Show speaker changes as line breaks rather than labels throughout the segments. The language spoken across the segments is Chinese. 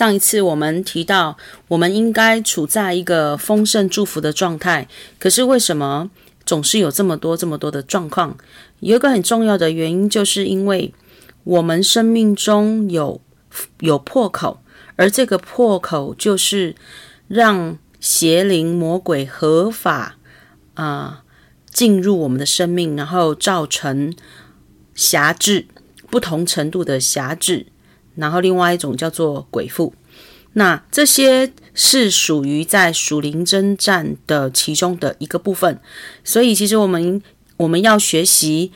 上一次我们提到，我们应该处在一个丰盛祝福的状态，可是为什么总是有这么多这么多的状况？有一个很重要的原因，就是因为我们生命中有有破口，而这个破口就是让邪灵魔鬼合法啊、进入我们的生命，然后造成辖制，不同程度的辖制。然后另外一种叫做鬼附，那这些是属于在属灵征战的其中的一个部分。所以其实我们我们要学习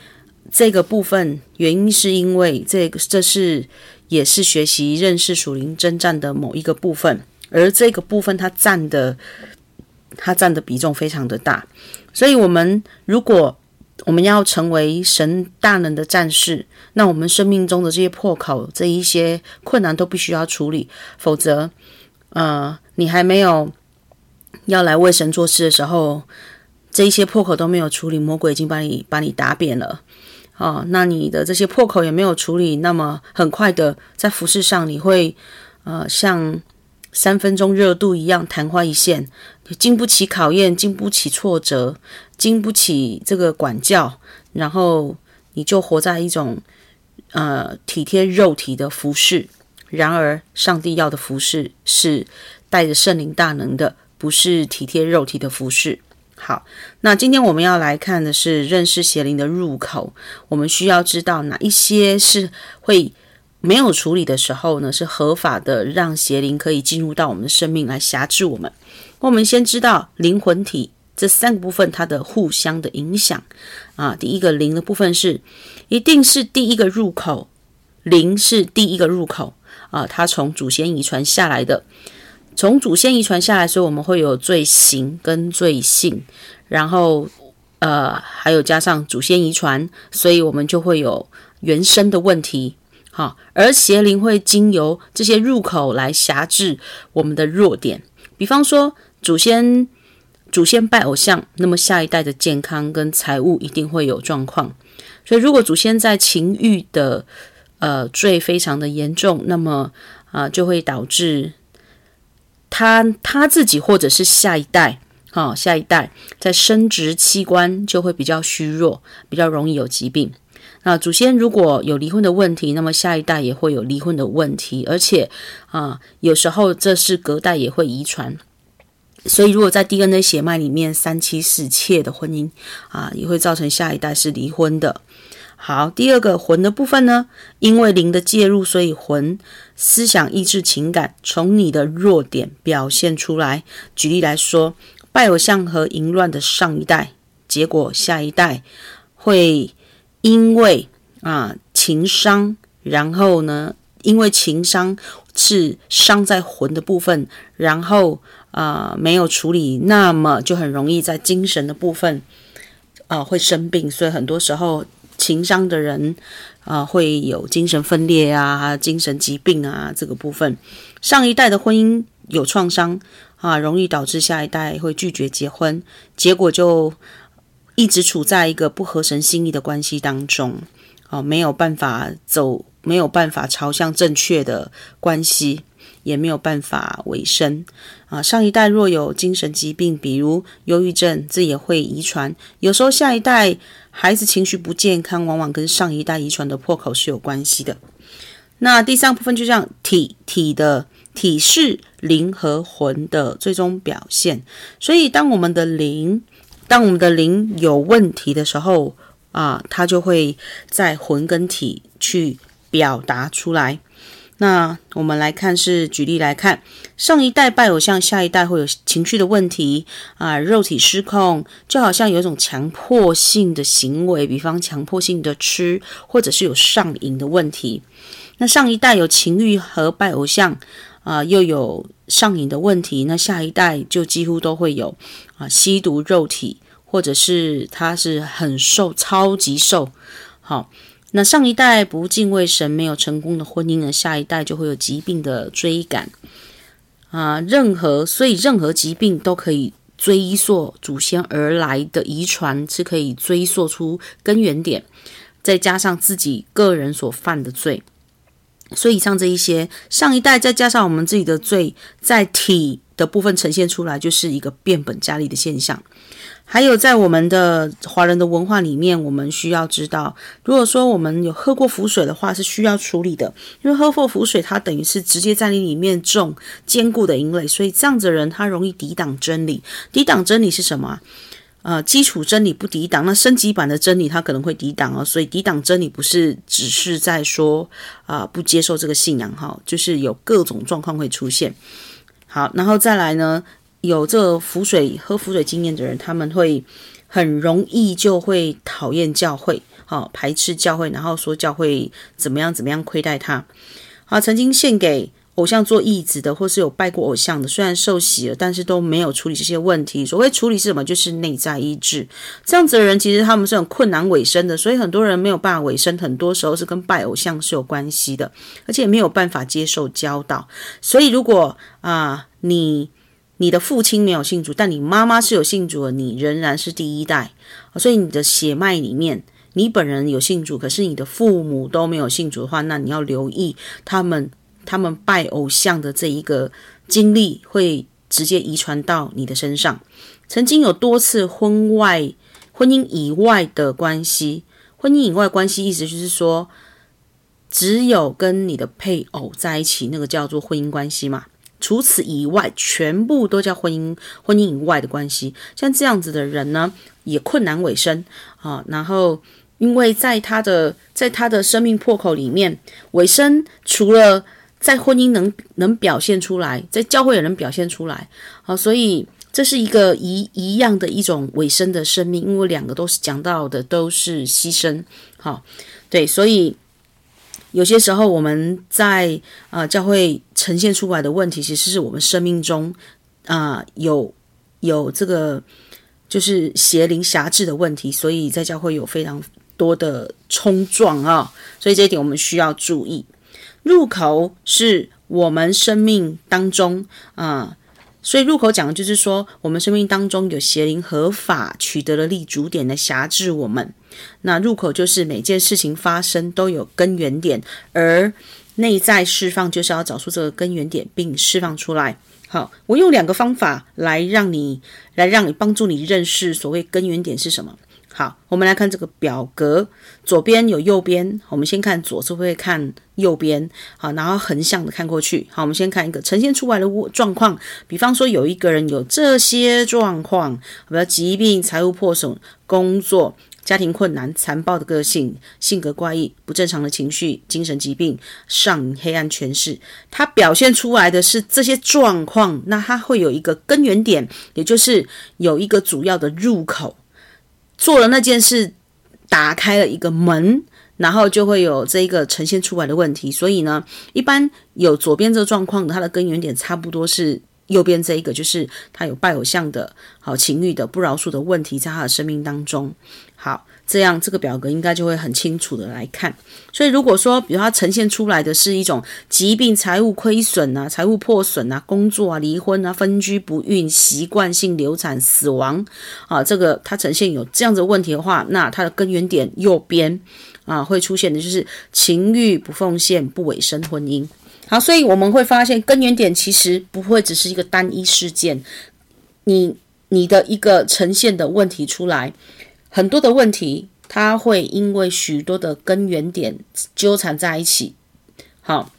这个部分，原因是因为这个这是也是学习认识属灵征战的某一个部分，而这个部分它占的它占的比重非常的大。所以我们如果我们要成为神大能的战士，那我们生命中的这些破口、这一些困难都必须要处理，否则，呃，你还没有要来为神做事的时候，这一些破口都没有处理，魔鬼已经把你把你打扁了，哦，那你的这些破口也没有处理，那么很快的在服事上你会，呃，像。三分钟热度一样，昙花一现，经不起考验，经不起挫折，经不起这个管教，然后你就活在一种呃体贴肉体的服侍。然而，上帝要的服侍是带着圣灵大能的，不是体贴肉体的服侍。好，那今天我们要来看的是认识邪灵的入口。我们需要知道哪一些是会。没有处理的时候呢，是合法的，让邪灵可以进入到我们的生命来辖制我们。我们先知道灵魂体这三个部分它的互相的影响啊。第一个灵的部分是，一定是第一个入口，灵是第一个入口啊，它从祖先遗传下来的，从祖先遗传下来，所以我们会有罪行跟罪性，然后呃还有加上祖先遗传，所以我们就会有原生的问题。好，而邪灵会经由这些入口来辖制我们的弱点，比方说祖先祖先拜偶像，那么下一代的健康跟财务一定会有状况。所以如果祖先在情欲的呃罪非常的严重，那么啊、就会导致他他自己或者是下一代，好、下一代在生殖器官就会比较虚弱，比较容易有疾病。那祖先如果有离婚的问题，那么下一代也会有离婚的问题，而且啊，有时候这是隔代也会遗传。所以，如果在 DNA 血脉里面三妻四妾的婚姻啊，也会造成下一代是离婚的。好，第二个魂的部分呢，因为灵的介入，所以魂思想、意志、情感从你的弱点表现出来。举例来说，拜偶像和淫乱的上一代，结果下一代会。因为啊情伤，然后呢，因为情伤是伤在魂的部分，然后啊没有处理，那么就很容易在精神的部分啊会生病，所以很多时候情伤的人啊会有精神分裂啊、精神疾病啊这个部分。上一代的婚姻有创伤啊，容易导致下一代会拒绝结婚，结果就。一直处在一个不合神心意的关系当中，哦，没有办法走，没有办法朝向正确的关系，也没有办法维生啊。上一代若有精神疾病，比如忧郁症，这也会遗传。有时候下一代孩子情绪不健康，往往跟上一代遗传的破口是有关系的。那第三部分就像体体的体是灵和魂的最终表现，所以当我们的灵。当我们的灵有问题的时候啊，它就会在魂跟体去表达出来。那我们来看，是举例来看，上一代拜偶像，下一代会有情绪的问题啊，肉体失控，就好像有一种强迫性的行为，比方强迫性的吃，或者是有上瘾的问题。那上一代有情欲和拜偶像。啊，又有上瘾的问题，那下一代就几乎都会有啊，吸毒、肉体，或者是他是很瘦、超级瘦。好，那上一代不敬畏神，没有成功的婚姻呢，下一代就会有疾病的追赶啊。任何，所以任何疾病都可以追溯祖先而来的遗传，是可以追溯出根源点，再加上自己个人所犯的罪。所以以上这一些，上一代再加上我们自己的罪，在体的部分呈现出来，就是一个变本加厉的现象。还有在我们的华人的文化里面，我们需要知道，如果说我们有喝过符水的话，是需要处理的，因为喝过符水，它等于是直接在你里面种坚固的营垒，所以这样子的人他容易抵挡真理。抵挡真理是什么？呃，基础真理不抵挡，那升级版的真理它可能会抵挡哦。所以抵挡真理不是只是在说啊、不接受这个信仰哈，就是有各种状况会出现。好，然后再来呢，有这个符水喝浮水经验的人，他们会很容易就会讨厌教会，好排斥教会，然后说教会怎么样怎么样亏待他。好，曾经献给。偶像做义子的，或是有拜过偶像的，虽然受洗了，但是都没有处理这些问题。所谓处理是什么？就是内在医治。这样子的人，其实他们是很困难委身的，所以很多人没有办法委身，很多时候是跟拜偶像是有关系的，而且没有办法接受教导。所以，如果啊、你你的父亲没有信主，但你妈妈是有信主的，你仍然是第一代。所以，你的血脉里面，你本人有信主，可是你的父母都没有信主的话，那你要留意他们。他们拜偶像的这一个经历会直接遗传到你的身上。曾经有多次婚外、婚姻以外的关系，婚姻以外关系意思就是说，只有跟你的配偶在一起，那个叫做婚姻关系嘛。除此以外，全部都叫婚姻、婚姻以外的关系。像这样子的人呢，也困难尾声啊。然后，因为在他的在他的生命破口里面，尾声除了在婚姻能能表现出来，在教会也能表现出来，好，所以这是一个一一样的一种委身的生命，因为两个都是讲到的都是牺牲，好，对，所以有些时候我们在啊、呃、教会呈现出来的问题，其实是我们生命中啊、有有这个就是邪灵辖制的问题，所以在教会有非常多的冲撞啊，所以这一点我们需要注意。入口是我们生命当中啊、所以入口讲的就是说，我们生命当中有邪灵合法取得了立足点的辖制我们。那入口就是每件事情发生都有根源点，而内在释放就是要找出这个根源点并释放出来。好，我用两个方法来让你来让你帮助你认识所谓根源点是什么。好，我们来看这个表格，左边有右边。我们先看左，是会看右边？好，然后横向的看过去。好，我们先看一个呈现出来的状况。比方说，有一个人有这些状况，比如疾病、财务破损、工作、家庭困难、残暴的个性、性格怪异、不正常的情绪、精神疾病、上、黑暗权势。他表现出来的是这些状况，那他会有一个根源点，也就是有一个主要的入口。做了那件事，打开了一个门，然后就会有这一个呈现出来的问题。所以呢，一般有左边这个状况，它的根源点差不多是右边这一个，就是他有拜偶像的、好情欲的、不饶恕的问题在他的生命当中。好。这样这个表格应该就会很清楚的来看。所以如果说，比如它呈现出来的是一种疾病、财务亏损啊、财务破损啊、工作啊、离婚啊、分居不孕、习惯性流产、死亡啊，这个它呈现有这样子的问题的话，那它的根源点右边啊会出现的就是情欲、不奉献、不委身婚姻。好，所以我们会发现根源点其实不会只是一个单一事件，你你的一个呈现的问题出来。很多的问题，它会因为许多的根源点纠缠在一起。好，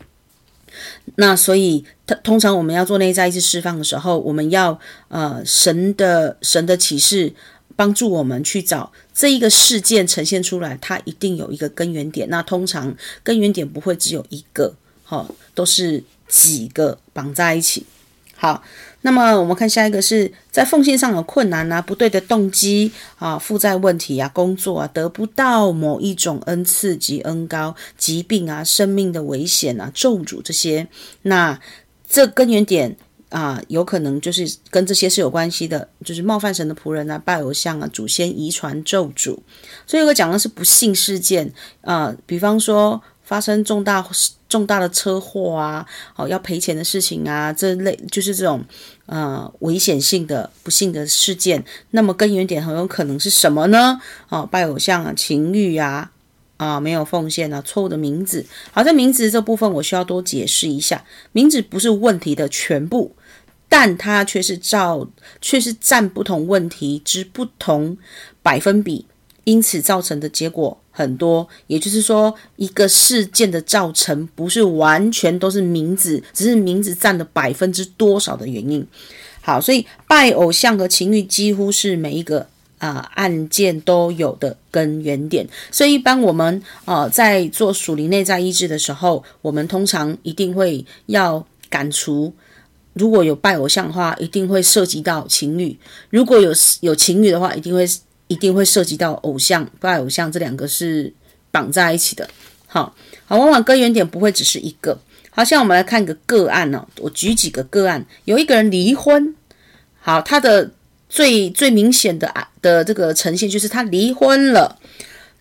那所以，它通常我们要做内在意识释放的时候，我们要呃神的神的启示帮助我们去找这一个事件呈现出来，它一定有一个根源点。那通常根源点不会只有一个，好，都是几个绑在一起。好。那么我们看下一个是在奉献上有困难啊，不对的动机啊，负债问题啊，工作啊，得不到某一种恩赐及恩膏，疾病啊，生命的危险啊，咒诅这些，那这根源点啊，有可能就是跟这些是有关系的，就是冒犯神的仆人啊，拜偶像啊，祖先遗传咒诅。所以我讲的是不幸事件啊，比方说发生重大重大的车祸啊，好要赔钱的事情啊，这类就是这种。呃，危险性的不幸的事件，那么根源点很有可能是什么呢？哦，拜偶像啊，情欲啊，啊，没有奉献啊，错误的名字。好，在名字这部分我需要多解释一下，名字不是问题的全部，但它却是照，却是占不同问题之不同百分比，因此造成的结果很多。也就是说，一个事件的造成不是完全都是名字，只是名字占了百分之多少的原因。好，所以拜偶像和情欲几乎是每一个啊、案件都有的根源点。所以一般我们啊、在做属灵内在医治的时候，我们通常一定会要赶除，如果有拜偶像的话，一定会涉及到情欲；如果有有情欲的话，一定会一定会涉及到偶像拜偶像，这两个是绑在一起的。好，好，往往根源点不会只是一个。好，现在我们来看一个个案呢、我举几个个案，有一个人离婚，好，他的最最明显的的这个呈现就是他离婚了。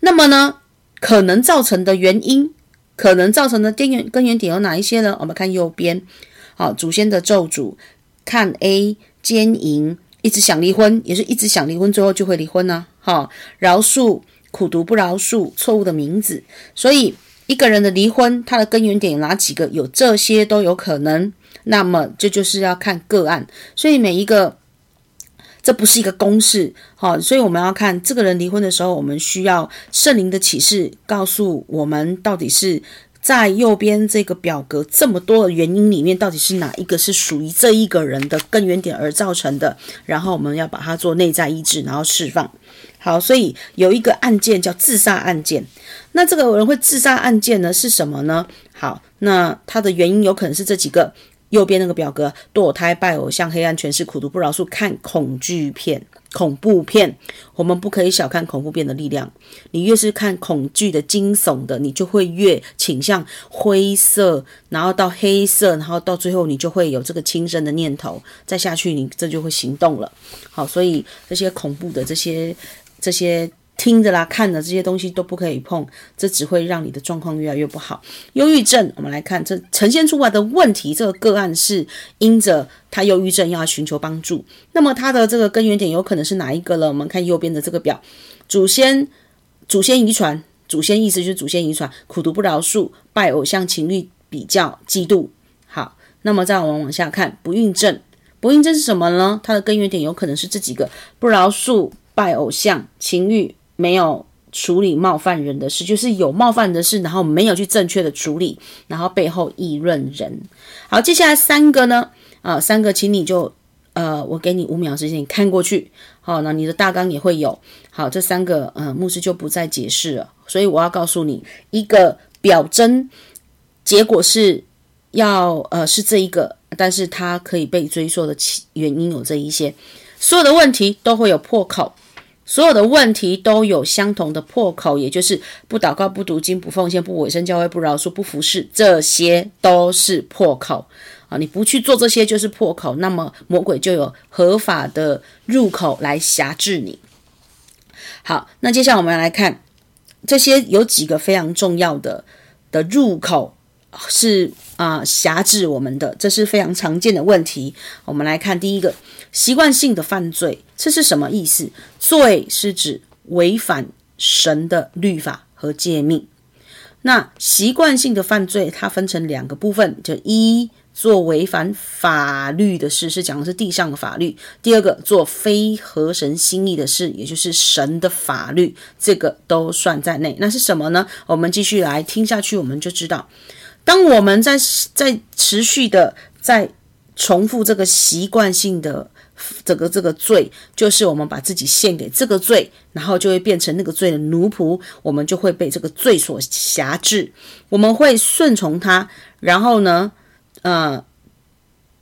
那么呢，可能造成的原因，可能造成的根源根源点有哪一些呢？我们看右边，好，祖先的咒诅，看 A 奸淫，一直想离婚，也是一直想离婚，最后就会离婚呢、啊。好，饶恕苦读不饶恕，错误的名字，所以。一个人的离婚，他的根源点有哪几个？有这些都有可能。那么这就是要看个案，所以每一个这不是一个公式，好，所以我们要看这个人离婚的时候，我们需要圣灵的启示告诉我们，到底是在右边这个表格这么多的原因里面，到底是哪一个是属于这一个人的根源点而造成的，然后我们要把它做内在医治，然后释放。好，所以有一个案件叫自杀案件。那这个人会自杀案件呢是什么呢？好，那他的原因有可能是这几个。右边那个表格，堕胎、拜偶像、黑暗权势、苦毒不饶恕、看恐惧片、恐怖片。我们不可以小看恐怖片的力量。你越是看恐惧的、惊悚的，你就会越倾向灰色，然后到黑色，然后到最后你就会有这个轻生的念头。再下去，你这就会行动了。好，所以这些恐怖的这些。这些听着啦、看着这些东西都不可以碰，这只会让你的状况越来越不好。忧郁症，我们来看这呈现出来的问题，这个个案是因着他忧郁症要寻求帮助。那么他的这个根源点有可能是哪一个了？我们看右边的这个表，祖先、祖先遗传，祖先意思就是祖先遗传，苦读不饶恕，拜偶像、情欲比较、嫉妒。好，那么再我们往下看，不孕症，不孕症是什么呢？它的根源点有可能是这几个，不饶恕。拜偶像、情欲没有处理冒犯人的事，就是有冒犯的事，然后没有去正确的处理，然后背后议论人。好，接下来三个呢？啊，三个，请你就呃，我给你五秒时间，你看过去。好，那你的大纲也会有。好，这三个，呃，牧师就不再解释了。所以我要告诉你，一个表征结果是要呃是这一个，但是它可以被追溯的原因有这一些，所有的问题都会有破口。所有的问题都有相同的破口，也就是不祷告、不读经、不奉献、不委身教会、不饶恕、不服侍，这些都是破口啊！你不去做这些就是破口，那么魔鬼就有合法的入口来辖制你。好，那接下来我们来看这些有几个非常重要的的入口。是啊，辖制我们的，这是非常常见的问题。我们来看第一个，习惯性的犯罪，这是什么意思？罪是指违反神的律法和诫命。那习惯性的犯罪，它分成两个部分，就一做违反法律的事，是讲的是地上的法律；第二个做非合神心意的事，也就是神的法律，这个都算在内。那是什么呢？我们继续来听下去，我们就知道。当我们在在持续的在重复这个习惯性的这个这个罪，就是我们把自己献给这个罪，然后就会变成那个罪的奴仆，我们就会被这个罪所辖制，我们会顺从他，然后呢，呃，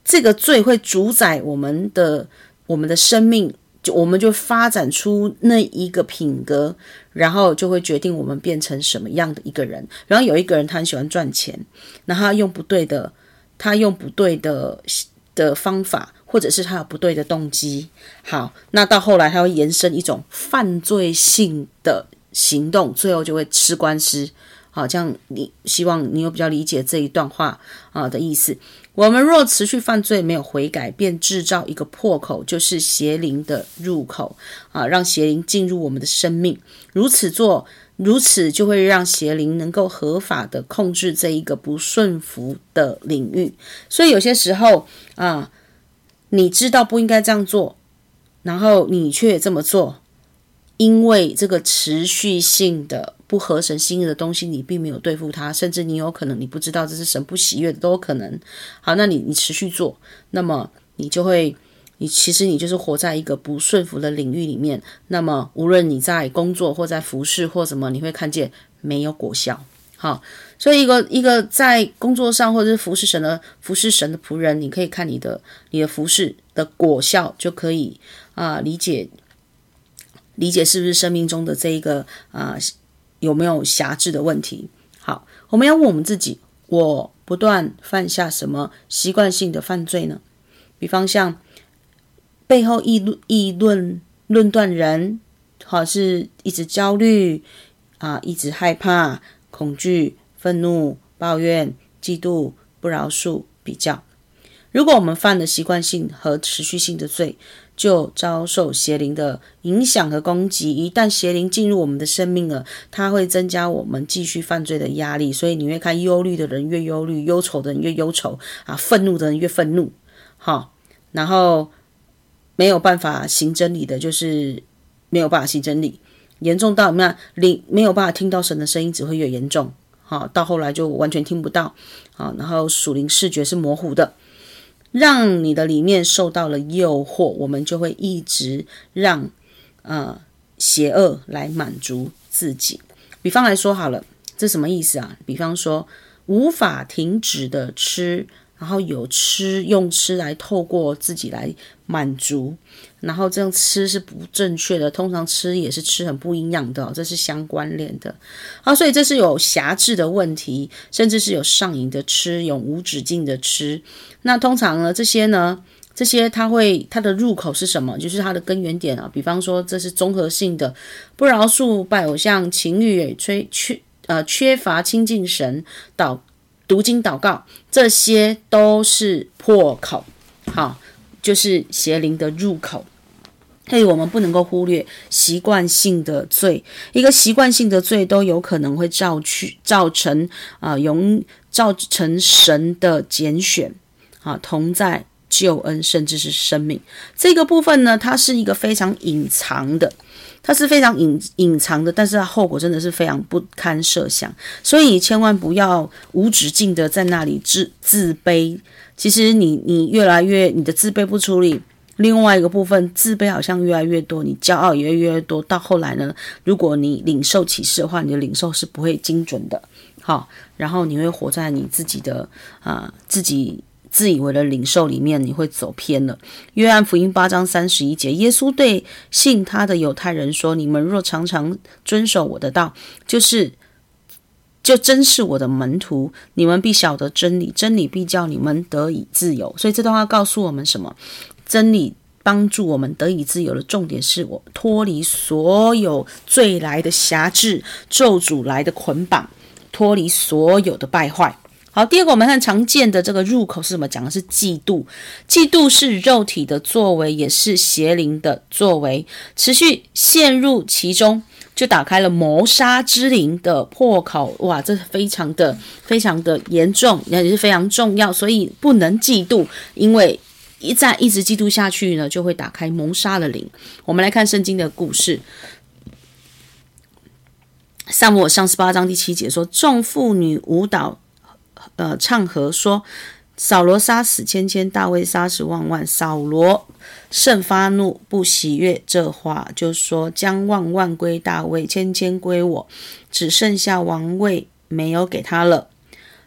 这个罪会主宰我们的我们的生命。就我们就发展出那一个品格，然后就会决定我们变成什么样的一个人。然后有一个人他很喜欢赚钱，那他用不对的，他用不对的的方法，或者是他有不对的动机。好，那到后来他会延伸一种犯罪性的行动，最后就会吃官司。好，这样你希望你有比较理解这一段话啊的意思。我们若持续犯罪，没有悔改，便制造一个破口，就是邪灵的入口啊，让邪灵进入我们的生命。如此做，如此就会让邪灵能够合法的控制这一个不顺服的领域。所以有些时候啊，你知道不应该这样做，然后你却这么做。因为这个持续性的不合神心意的东西，你并没有对付它，甚至你有可能你不知道这是神不喜悦的，都有可能。好，那你你持续做，那么你就会，你其实你就是活在一个不顺服的领域里面。那么无论你在工作或在服侍或什么，你会看见没有果效。好，所以一个一个在工作上或者是服侍神的服侍神的仆人，你可以看你的你的服侍的果效，就可以啊、理解。理解是不是生命中的这一个啊、有没有辖制的问题？好，我们要问我们自己：我不断犯下什么习惯性的犯罪呢？比方像背后议论议论论断人，好，是一直焦虑啊，一直害怕、恐惧、愤怒、抱怨、嫉妒、不饶恕、比较。如果我们犯了习惯性和持续性的罪，就遭受邪灵的影响和攻击。一旦邪灵进入我们的生命了，它会增加我们继续犯罪的压力。所以你会看忧虑的人越忧虑，忧愁的人越忧愁啊，愤怒的人越愤怒。好，然后没有办法行真理的，就是没有办法行真理，严重到那灵没有办法听到神的声音，只会越严重。好，到后来就完全听不到。好，然后属灵视觉是模糊的。让你的里面受到了诱惑，我们就会一直让呃邪恶来满足自己。比方来说好了，这什么意思啊？比方说无法停止的吃。然后有吃用吃来透过自己来满足，然后这样吃是不正确的。通常吃也是吃很不营养的，这是相关联的。啊，所以这是有辖制的问题，甚至是有上瘾的吃，永无止境的吃。那通常呢，这些呢，这些它会它的入口是什么？就是它的根源点啊。比方说，这是综合性的不饶恕、拜偶像、情欲、缺缺呃缺乏亲近神导。读经祷告，这些都是破口，好，就是邪灵的入口。所以我们不能够忽略习惯性的罪，一个习惯性的罪都有可能会造去造成啊，永、呃、造成神的拣选啊，同在救恩，甚至是生命这个部分呢，它是一个非常隐藏的。它是非常隐隐藏的，但是它后果真的是非常不堪设想，所以千万不要无止境的在那里自自卑。其实你你越来越你的自卑不处理，另外一个部分自卑好像越来越多，你骄傲也越来越多。到后来呢，如果你领受启示的话，你的领受是不会精准的。好，然后你会活在你自己的啊、自己。自以为的领受里面，你会走偏了。约翰福音八章三十一节，耶稣对信他的犹太人说：“你们若常常遵守我的道，就是就真是我的门徒。你们必晓得真理，真理必叫你们得以自由。”所以这段话告诉我们什么？真理帮助我们得以自由的重点是我脱离所有罪来的辖制、咒诅来的捆绑，脱离所有的败坏。好，第二个我们看常见的这个入口是什么？讲的是嫉妒，嫉妒是肉体的作为，也是邪灵的作为。持续陷入其中，就打开了谋杀之灵的破口。哇，这非常的非常的严重，也是非常重要，所以不能嫉妒，因为一再一直嫉妒下去呢，就会打开谋杀的灵。我们来看圣经的故事，撒母耳上十八章第七节说：众妇女舞蹈。呃，唱和说：“扫罗杀死千千，大卫杀死万万。扫罗甚发怒，不喜悦这话，就说：将万万归大卫，千千归我，只剩下王位没有给他了。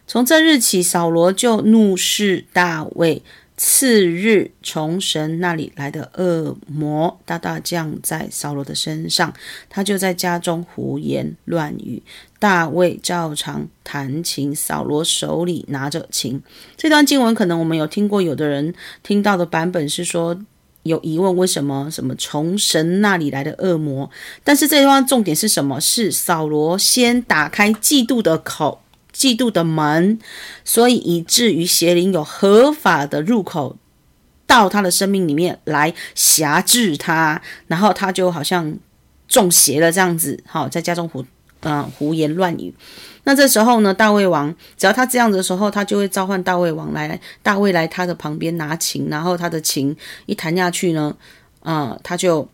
从这日起，扫罗就怒视大卫。”次日，从神那里来的恶魔大大降在扫罗的身上，他就在家中胡言乱语。大卫照常弹琴，扫罗手里拿着琴。这段经文可能我们有听过，有的人听到的版本是说，有疑问，为什么什么从神那里来的恶魔？但是这地方重点是什么？是扫罗先打开嫉妒的口，嫉妒的门，所以以至于邪灵有合法的入口到他的生命里面来辖制他，然后他就好像中邪了这样子，好，在家中胡嗯、胡言乱语。那这时候呢，大卫王只要他这样子的时候，他就会召唤大卫王来，大卫来他的旁边拿琴，然后他的琴一弹下去呢，啊、呃，他就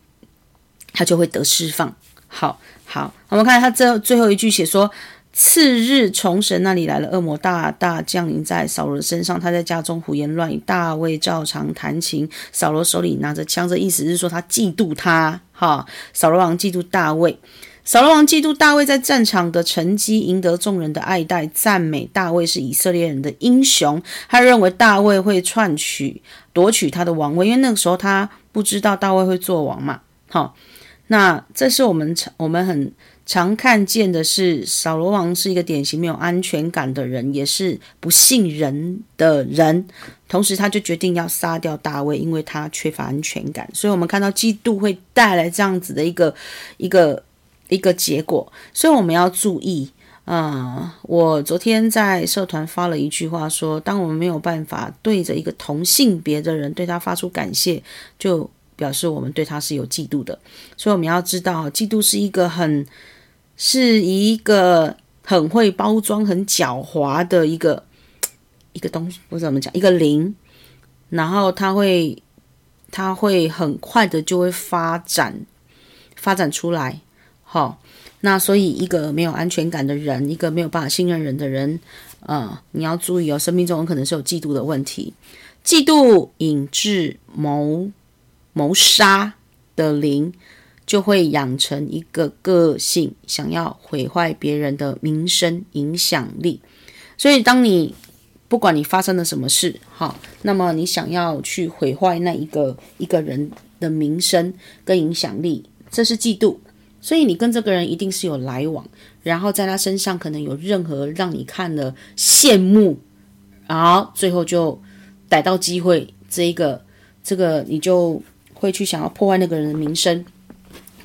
他就会得释放。好好，我们看他这最后一句写说，次日从神那里来了恶魔，大大降临在扫罗身上，他在家中胡言乱语，大卫照常弹琴，扫罗手里拿着枪，这意思是说他嫉妒他，哈，扫罗王嫉妒大卫。扫罗王嫉妒大卫在战场的成绩，赢得众人的爱戴，赞美大卫是以色列人的英雄。他认为大卫会篡取、夺取他的王位，因为那个时候他不知道大卫会做王嘛。好，那这是我们我们很常看见的是，扫罗王是一个典型没有安全感的人，也是不信人的人。同时，他就决定要杀掉大卫，因为他缺乏安全感。所以，我们看到嫉妒会带来这样子的一个一个。一个结果，所以我们要注意啊、我昨天在社团发了一句话说，当我们没有办法对着一个同性别的人对他发出感谢，就表示我们对他是有嫉妒的。所以我们要知道，嫉妒是一个很是一个很会包装、很狡猾的一个一个东西，我怎么讲，一个灵，然后它会它会很快的就会发展发展出来。好，那所以一个没有安全感的人，一个没有办法信任人的人，呃，你要注意哦，生命中有可能是有嫉妒的问题，嫉妒引致谋谋杀的灵，就会养成一个个性，想要毁坏别人的名声、影响力。所以，当你不管你发生了什么事，好，那么你想要去毁坏那一个一个人的名声跟影响力，这是嫉妒。所以你跟这个人一定是有来往，然后在他身上可能有任何让你看了羡慕，然后最后就逮到机会，这一个这个你就会去想要破坏那个人的名声。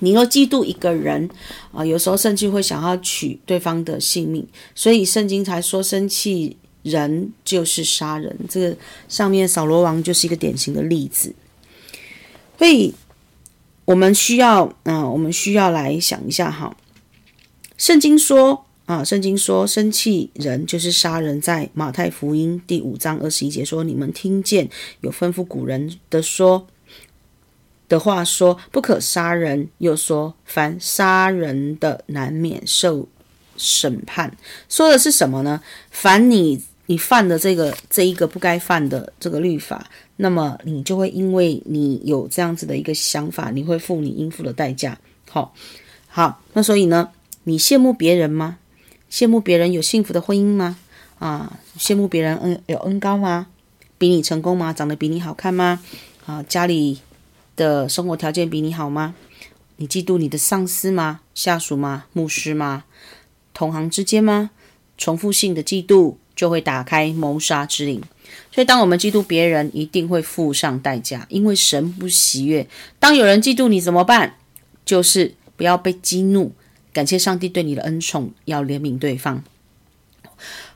你若嫉妒一个人啊，有时候甚至会想要取对方的性命，所以圣经才说生气人就是杀人。这个上面扫罗王就是一个典型的例子，所以。我们需要，啊、我们需要来想一下哈。圣经说，啊，圣经说，生气人就是杀人。在马太福音第五章二十一节说：“你们听见有吩咐古人的说的话说，不可杀人，又说凡杀人的难免受审判。”说的是什么呢？凡你你犯的这个这一个不该犯的这个律法。那么你就会因为你有这样子的一个想法，你会付你应付的代价。好，好，那所以呢，你羡慕别人吗？羡慕别人有幸福的婚姻吗？啊，羡慕别人恩有恩高吗？比你成功吗？长得比你好看吗？啊，家里的生活条件比你好吗？你嫉妒你的上司吗？下属吗？牧师吗？同行之间吗？重复性的嫉妒就会打开谋杀之灵。所以，当我们嫉妒别人，一定会付上代价，因为神不喜悦。当有人嫉妒你怎么办？就是不要被激怒，感谢上帝对你的恩宠，要怜悯对方。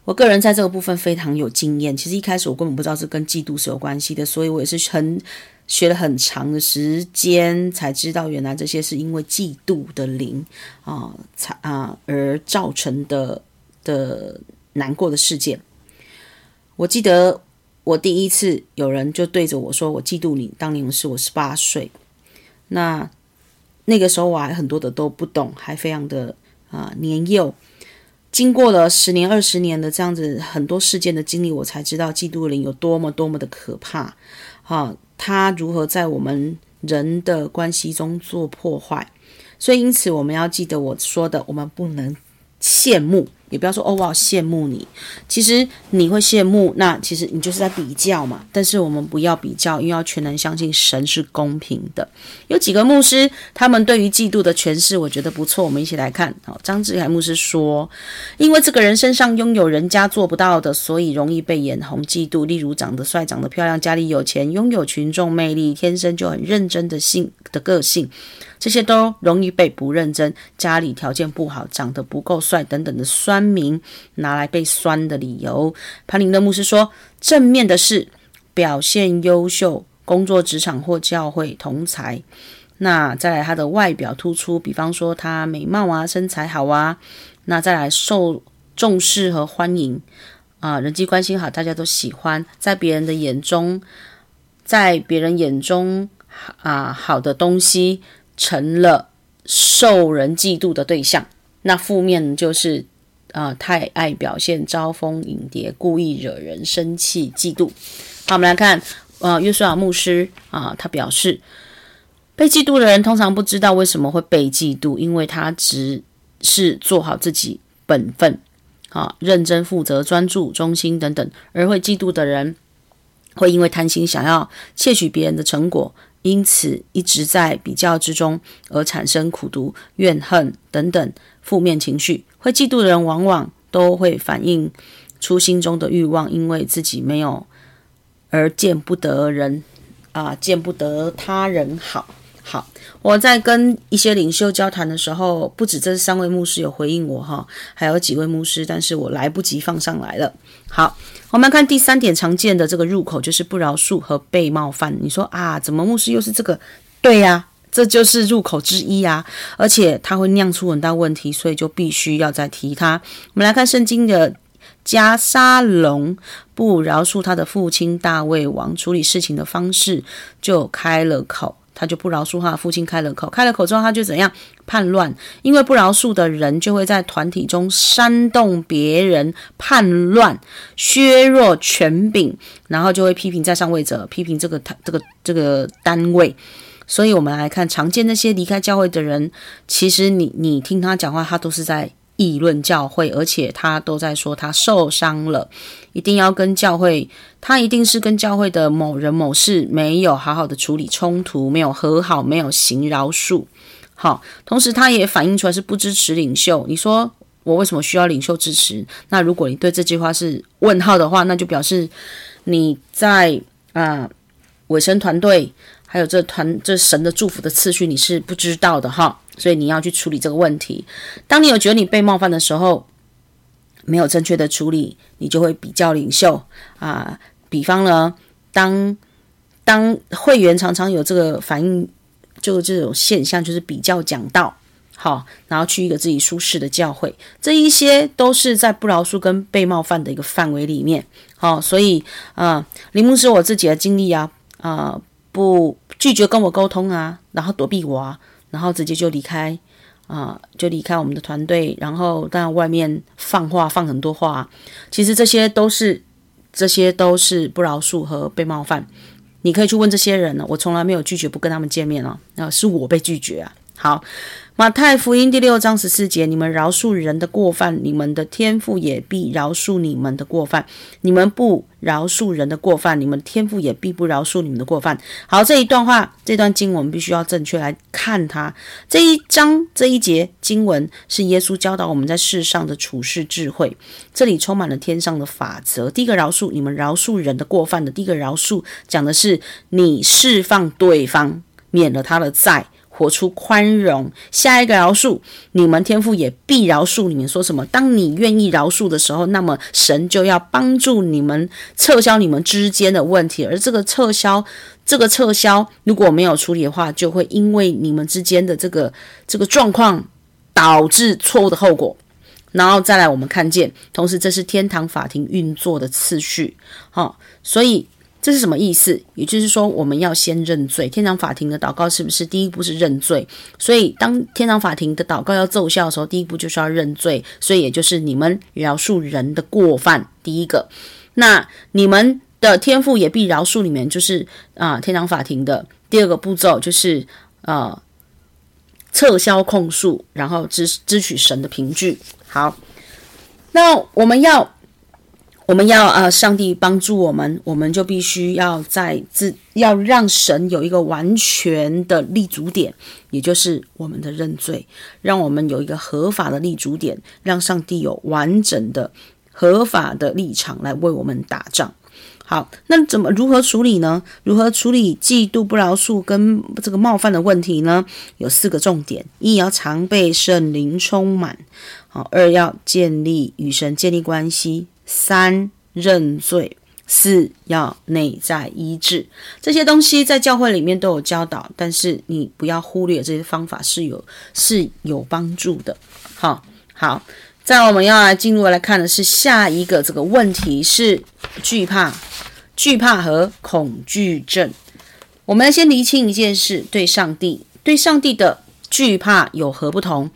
我个人在这个部分非常有经验。其实一开始我根本不知道是跟嫉妒是有关系的，所以我也是很学了很长的时间才知道，原来这些是因为嫉妒的灵啊，才啊而造成的的难过的事件。我记得我第一次有人就对着我说：“我嫉妒你。”当年是我十八岁，那那个时候我还很多的都不懂，还非常的啊、年幼。经过了十年、二十年的这样子很多事件的经历，我才知道嫉妒灵有多么多么的可怕。啊，他如何在我们人的关系中做破坏？所以，因此我们要记得我说的，我们不能羡慕。也不要说哦，我好羡慕你。其实你会羡慕，那其实你就是在比较嘛。但是我们不要比较，因为要全然相信神是公平的。有几个牧师，他们对于嫉妒的诠释，我觉得不错。我们一起来看。好，张志凯牧师说，因为这个人身上拥有人家做不到的，所以容易被眼红嫉妒。例如长得帅、长得漂亮、家里有钱、拥有群众魅力、天生就很认真的性的个性。这些都容易被不认真、家里条件不好、长得不够帅等等的帅酸民拿来被酸的理由。潘林的牧师说，正面的是表现优秀、工作职场或教会同才。那再来他的外表突出，比方说他美貌啊、身材好啊。那再来受重视和欢迎啊，人际关系好，大家都喜欢，在别人的眼中，在别人眼中啊，好的东西。成了受人嫉妒的对象，那负面就是啊、太爱表现、招蜂引蝶、故意惹人生气、嫉妒。好，我们来看，呃，约书亚牧师啊、他表示，被嫉妒的人通常不知道为什么会被嫉妒，因为他只是做好自己本分，啊，认真负责、专注、忠心等等，而会嫉妒的人会因为贪心，想要窃取别人的成果。因此，一直在比较之中，而产生苦毒、怨恨等等负面情绪。会嫉妒的人，往往都会反映出心中的欲望，因为自己没有而见不得人啊，见不得他人好。好，我在跟一些领袖交谈的时候，不止这三位牧师有回应我哈，还有几位牧师，但是我来不及放上来了。好。我们看第三点常见的这个入口，就是不饶恕和被冒犯。你说啊，怎么牧师又是这个？对呀、这就是入口之一啊，而且它会酿出很大问题，所以就必须要再提它。我们来看圣经的加沙龙不饶恕他的父亲大卫王，处理事情的方式就开了口。他就不饶恕他的父亲，开了口，开了口之后，他就怎样叛乱？因为不饶恕的人就会在团体中煽动别人叛乱，削弱权柄，然后就会批评在上位者，批评这个他这个这个单位。所以，我们来看常见那些离开教会的人，其实你你听他讲话，他都是在。议论教会，而且他都在说他受伤了，一定要跟教会，他一定是跟教会的某人某事没有好好的处理冲突，没有和好，没有行饶恕。好，同时他也反映出来是不支持领袖。你说我为什么需要领袖支持？那如果你对这句话是问号的话，那就表示你在啊委身团队，还有这团这神的祝福的次序，你是不知道的哈。所以你要去处理这个问题。当你有觉得你被冒犯的时候，没有正确的处理，你就会比较领袖啊。比方呢，当当会员常常有这个反应，就这种现象，就是比较讲道，好，然后去一个自己舒适的教会，这一些都是在不饶恕跟被冒犯的一个范围里面。好，所以啊，林牧师我自己的经历啊，啊，不拒绝跟我沟通啊，然后躲避我啊。然后直接就离开，啊、就离开我们的团队。然后在外面放话放很多话，其实这些都是这些都是不饶恕和被冒犯。你可以去问这些人呢，我从来没有拒绝不跟他们见面啊，那是我被拒绝啊。好。马太福音第六章十四节：你们饶恕人的过犯，你们的天父也必饶恕你们的过犯；你们不饶恕人的过犯，你们天父也必不饶恕你们的过犯。好，这一段话，这段经文我们必须要正确来看它。这一章这一节经文是耶稣教导我们在世上的处世智慧，这里充满了天上的法则。第一个饶恕，你们饶恕人的过犯的。第一个饶恕讲的是你释放对方，免了他的债。活出宽容，下一个饶恕，你们天父也必饶恕你们。说什么？当你愿意饶恕的时候，那么神就要帮助你们撤销你们之间的问题。而这个撤销，这个撤销如果没有处理的话，就会因为你们之间的这个这个状况导致错误的后果。然后再来，我们看见，同时这是天堂法庭运作的次序。好，所以。这是什么意思？也就是说，我们要先认罪。天堂法庭的祷告是不是第一步是认罪？所以，当天堂法庭的祷告要奏效的时候，第一步就是要认罪。所以，也就是你们饶恕人的过犯。第一个，那你们的天赋也必饶恕你们，就是啊，天堂法庭的第二个步骤就是呃，撤销控诉，然后支支取神的凭据。好，那我们要。我们要呃，上帝帮助我们，我们就必须要在自要让神有一个完全的立足点，也就是我们的认罪，让我们有一个合法的立足点，让上帝有完整的合法的立场来为我们打仗。好，那怎么如何处理呢？如何处理嫉妒、不饶恕跟这个冒犯的问题呢？有四个重点：一要常被圣灵充满；好，二要建立与神建立关系。三认罪，四要内在医治，这些东西在教会里面都有教导，但是你不要忽略这些方法是有是有帮助的。好，好，再我们要来进入来看的是下一个这个问题是惧怕、惧怕和恐惧症。我们先厘清一件事：对上帝，对上帝的惧怕有何不同？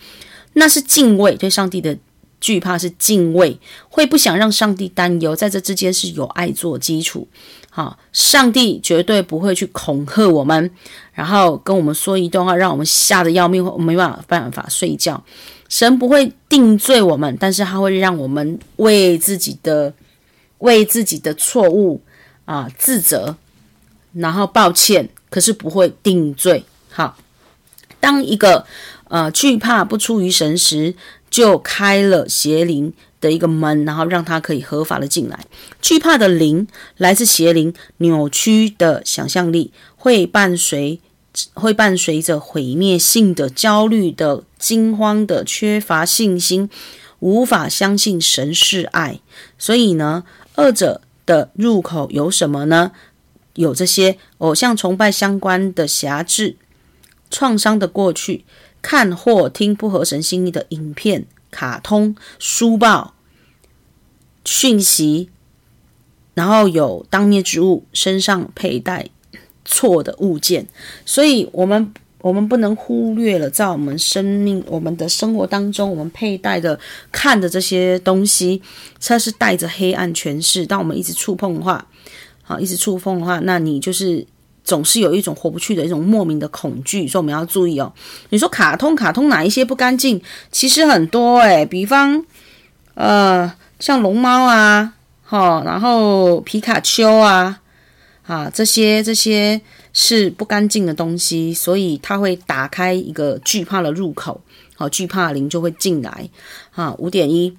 那是敬畏，对上帝的。惧怕是敬畏，会不想让上帝担忧，在这之间是有爱做基础。好，上帝绝对不会去恐吓我们，然后跟我们说一段话，让我们吓得要命，没办法办法睡觉。神不会定罪我们，但是他会让我们为自己的为自己的错误啊自责，然后抱歉，可是不会定罪。好，当一个呃惧怕不出于神时。就开了邪灵的一个门，然后让他可以合法的进来。惧怕的灵来自邪灵，扭曲的想象力会伴随，会伴随着毁灭性的焦虑的惊慌的缺乏信心，无法相信神是爱。所以呢，二者的入口有什么呢？有这些偶像崇拜相关的辖制，创伤的过去。看或听不合神心意的影片、卡通、书报、讯息，然后有当面之物，身上佩戴错的物件，所以我们我们不能忽略了，在我们生命、我们的生活当中，我们佩戴的、看的这些东西，它是带着黑暗权势。当我们一直触碰的话，好，一直触碰的话，那你就是。总是有一种活不去的一种莫名的恐惧，所以我们要注意哦。你说卡通，卡通哪一些不干净？其实很多诶，比方，呃，像龙猫啊，哈，然后皮卡丘啊，啊，这些这些是不干净的东西，所以它会打开一个惧怕的入口，好，惧怕灵就会进来。啊，五点一，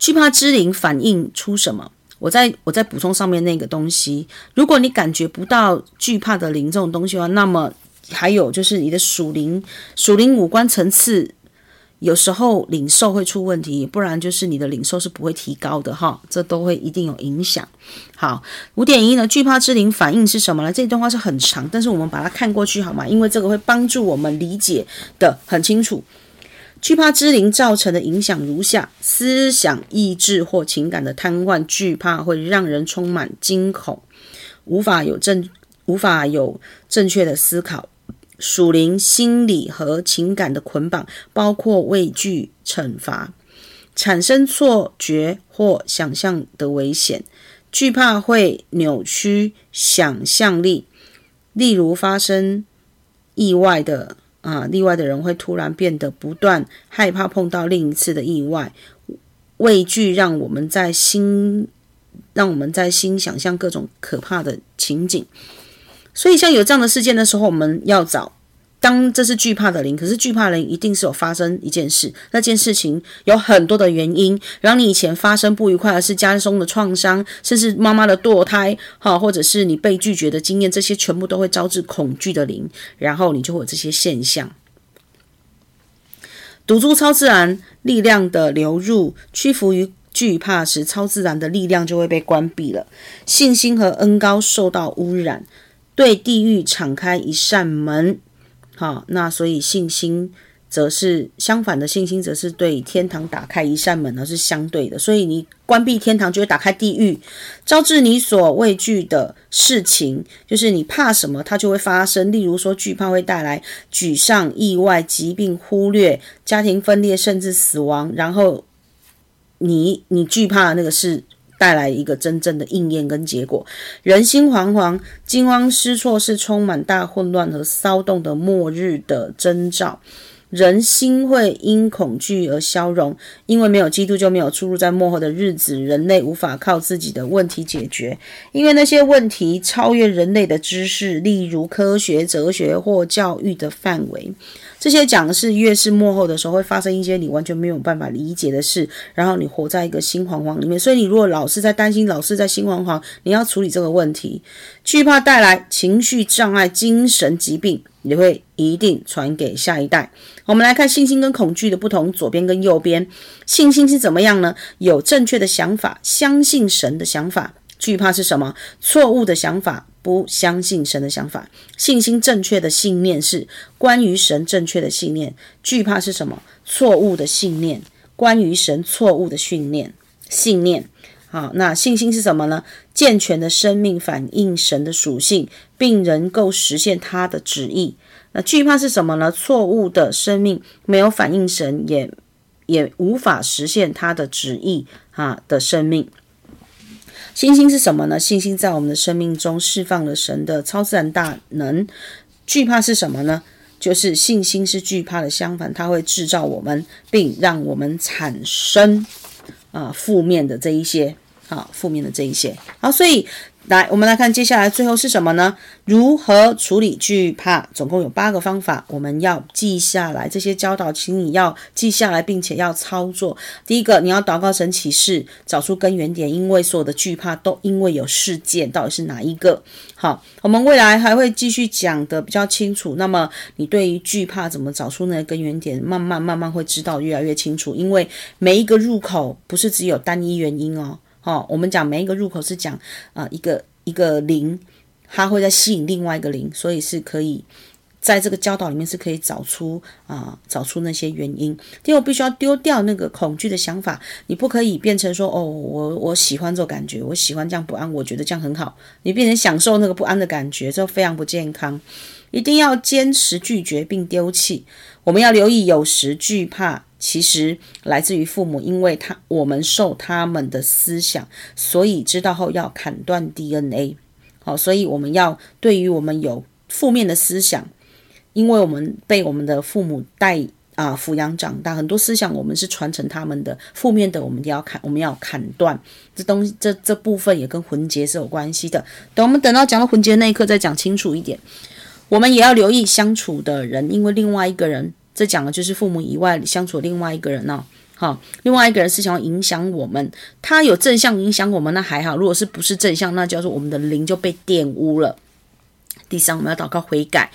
惧怕之灵反映出什么？我再我再补充上面那个东西，如果你感觉不到惧怕的灵这种东西的话，那么还有就是你的属灵属灵五官层次，有时候领受会出问题，不然就是你的领受是不会提高的哈，这都会一定有影响。好，五点一呢，惧怕之灵反应是什么呢？这段话是很长，但是我们把它看过去好吗？因为这个会帮助我们理解的很清楚。惧怕之灵造成的影响如下：思想、意志或情感的瘫痪。惧怕会让人充满惊恐，无法有正无法有正确的思考。属灵、心理和情感的捆绑，包括畏惧、惩罚，产生错觉或想象的危险。惧怕会扭曲想象力，例如发生意外的。啊，例外的人会突然变得不断害怕碰到另一次的意外，畏惧让我们在心，让我们在心想象各种可怕的情景。所以，像有这样的事件的时候，我们要找。当这是惧怕的灵，可是惧怕的灵一定是有发生一件事，那件事情有很多的原因，然后你以前发生不愉快的是家中的创伤，甚至妈妈的堕胎，哈，或者是你被拒绝的经验，这些全部都会招致恐惧的灵，然后你就会有这些现象，堵住超自然力量的流入，屈服于惧怕时，超自然的力量就会被关闭了，信心和恩高受到污染，对地狱敞开一扇门。好，那所以信心则是相反的，信心则是对天堂打开一扇门，而是相对的。所以你关闭天堂，就会打开地狱，招致你所畏惧的事情，就是你怕什么，它就会发生。例如说，惧怕会带来沮丧、意外、疾病、忽略、家庭分裂，甚至死亡。然后你你惧怕的那个是。带来一个真正的应验跟结果，人心惶惶、惊慌失措，是充满大混乱和骚动的末日的征兆。人心会因恐惧而消融，因为没有基督就没有出入。在末后的日子，人类无法靠自己的问题解决，因为那些问题超越人类的知识，例如科学、哲学或教育的范围。这些讲的是越是幕后的时候会发生一些你完全没有办法理解的事，然后你活在一个心惶惶里面。所以你如果老是在担心，老是在心惶惶，你要处理这个问题。惧怕带来情绪障碍、精神疾病，你会一定传给下一代。我们来看信心跟恐惧的不同，左边跟右边，信心是怎么样呢？有正确的想法，相信神的想法。惧怕是什么？错误的想法，不相信神的想法。信心正确的信念是关于神正确的信念。惧怕是什么？错误的信念，关于神错误的训练信念。好，那信心是什么呢？健全的生命反映神的属性，并能够实现他的旨意。那惧怕是什么呢？错误的生命没有反映神，也也无法实现他的旨意啊的生命。信心是什么呢？信心在我们的生命中释放了神的超自然大能。惧怕是什么呢？就是信心是惧怕的相反，它会制造我们，并让我们产生啊负面的这一些啊负面的这一些。好，所以。来，我们来看接下来最后是什么呢？如何处理惧怕？总共有八个方法，我们要记下来。这些教导，请你要记下来，并且要操作。第一个，你要祷告神启示，找出根源点，因为所有的惧怕都因为有事件，到底是哪一个？好，我们未来还会继续讲得比较清楚。那么，你对于惧怕怎么找出那个根源点，慢慢慢慢会知道越来越清楚。因为每一个入口不是只有单一原因哦。好、哦，我们讲每一个入口是讲啊、一个一个零，它会在吸引另外一个零，所以是可以在这个教导里面是可以找出啊、找出那些原因。第二，我必须要丢掉那个恐惧的想法，你不可以变成说哦，我我喜欢这种感觉，我喜欢这样不安，我觉得这样很好，你变成享受那个不安的感觉，这非常不健康。一定要坚持拒绝并丢弃。我们要留意，有时惧怕。其实来自于父母，因为他我们受他们的思想，所以知道后要砍断 DNA。好，所以我们要对于我们有负面的思想，因为我们被我们的父母带啊抚养长大，很多思想我们是传承他们的负面的，我们要砍，我们要砍断这东西，这这部分也跟魂结是有关系的。等我们等到讲到魂结那一刻再讲清楚一点。我们也要留意相处的人，因为另外一个人。这讲的就是父母以外相处另外一个人呢，好，另外一个人是想要影响我们，他有正向影响我们，那还好；如果是不是正向，那叫做我们的灵就被玷污了。第三，我们要祷告悔改。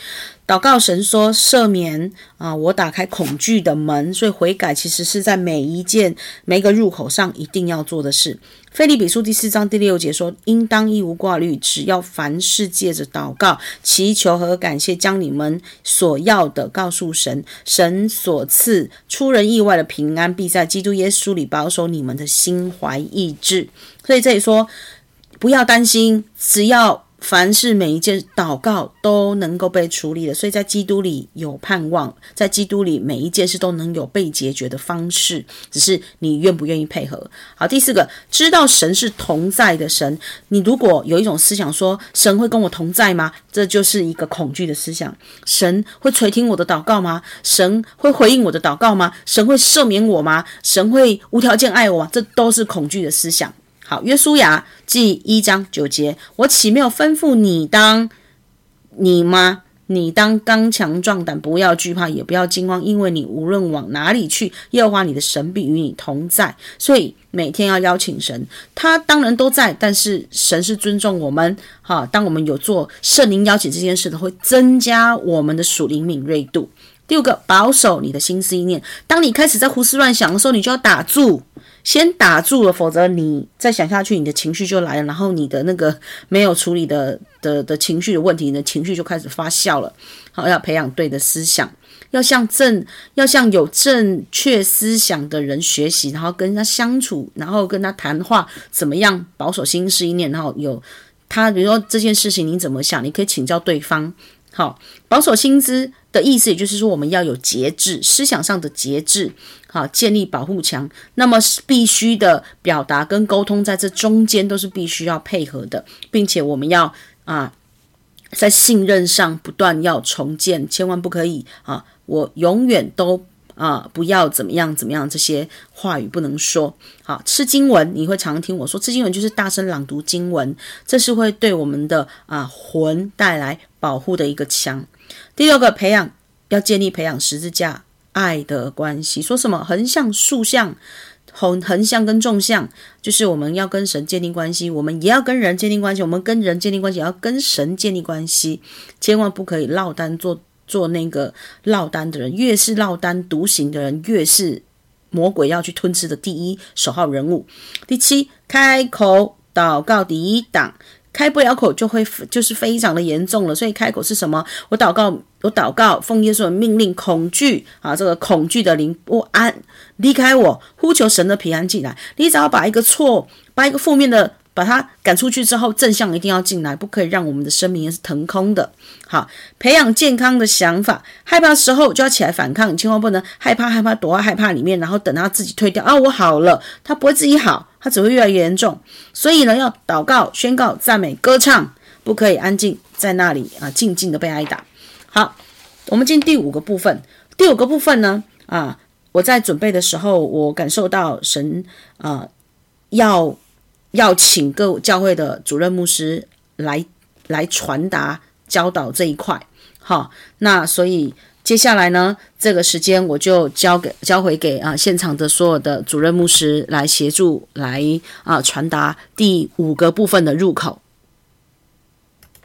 祷告神说赦免啊！我打开恐惧的门，所以悔改其实是在每一件每一个入口上一定要做的事。腓利比书第四章第六节说：“应当一无挂虑，只要凡事借着祷告、祈求和感谢，将你们所要的告诉神。神所赐出人意外的平安，必在基督耶稣里保守你们的心怀意志。”所以这里说不要担心，只要。凡是每一件祷告都能够被处理的，所以在基督里有盼望，在基督里每一件事都能有被解决的方式，只是你愿不愿意配合。好，第四个，知道神是同在的神。你如果有一种思想说神会跟我同在吗？这就是一个恐惧的思想。神会垂听我的祷告吗？神会回应我的祷告吗？神会赦免我吗？神会无条件爱我吗？这都是恐惧的思想。好，约书亚记一章九节，我岂没有吩咐你当你吗？你当刚强壮胆，不要惧怕，也不要惊慌，因为你无论往哪里去，耶和华你的神必与你同在。所以每天要邀请神，他当然都在，但是神是尊重我们。哈，当我们有做圣灵邀请这件事的，会增加我们的属灵敏锐度。第五个，保守你的心思意念。当你开始在胡思乱想的时候，你就要打住。先打住了，否则你再想下去，你的情绪就来了，然后你的那个没有处理的的的情绪的问题，你的情绪就开始发酵了。好，要培养对的思想，要向正，要向有正确思想的人学习，然后跟他相处，然后跟他谈话，怎么样保守心思意念，然后有他，比如说这件事情你怎么想，你可以请教对方。好，保守心思的意思，也就是说我们要有节制，思想上的节制。好，建立保护墙，那么必须的表达跟沟通，在这中间都是必须要配合的，并且我们要啊，在信任上不断要重建，千万不可以啊我永远都啊不要怎么样怎么样，这些话语不能说。好，吃经文，你会常听我说，吃经文就是大声朗读经文，这是会对我们的啊魂带来保护的一个墙。第六个，培养要建立培养十字架爱的关系。说什么横向竖向。横横向跟纵向，就是我们要跟神建立关系，我们也要跟人建立关系。我们跟人建立关系，也要跟神建立关系。千万不可以落单做做那个落单的人，越是落单独行的人，越是魔鬼要去吞吃的第一首号人物。第七，开口祷告第一档。开不了口就会就是非常的严重了，所以开口是什么？我祷告，我祷告，奉耶稣的命令，恐惧啊，这个恐惧的灵不安离开我，呼求神的平安进来。你只要把一个错，把一个负面的。把它赶出去之后，正向一定要进来，不可以让我们的生命也是腾空的。好，培养健康的想法，害怕时候就要起来反抗，千万不能害怕害怕躲在害怕里面，然后等他自己退掉啊，我好了，他不会自己好，它只会越来越严重。所以呢，要祷告、宣告、赞美、歌唱，不可以安静在那里啊，静静的被挨打。好，我们进第五个部分。第五个部分呢，啊，我在准备的时候，我感受到神啊要。要请各教会的主任牧师来来传达教导这一块，好，那所以接下来呢，这个时间我就交给交回给啊现场的所有的主任牧师来协助来啊传达第五个部分的入口。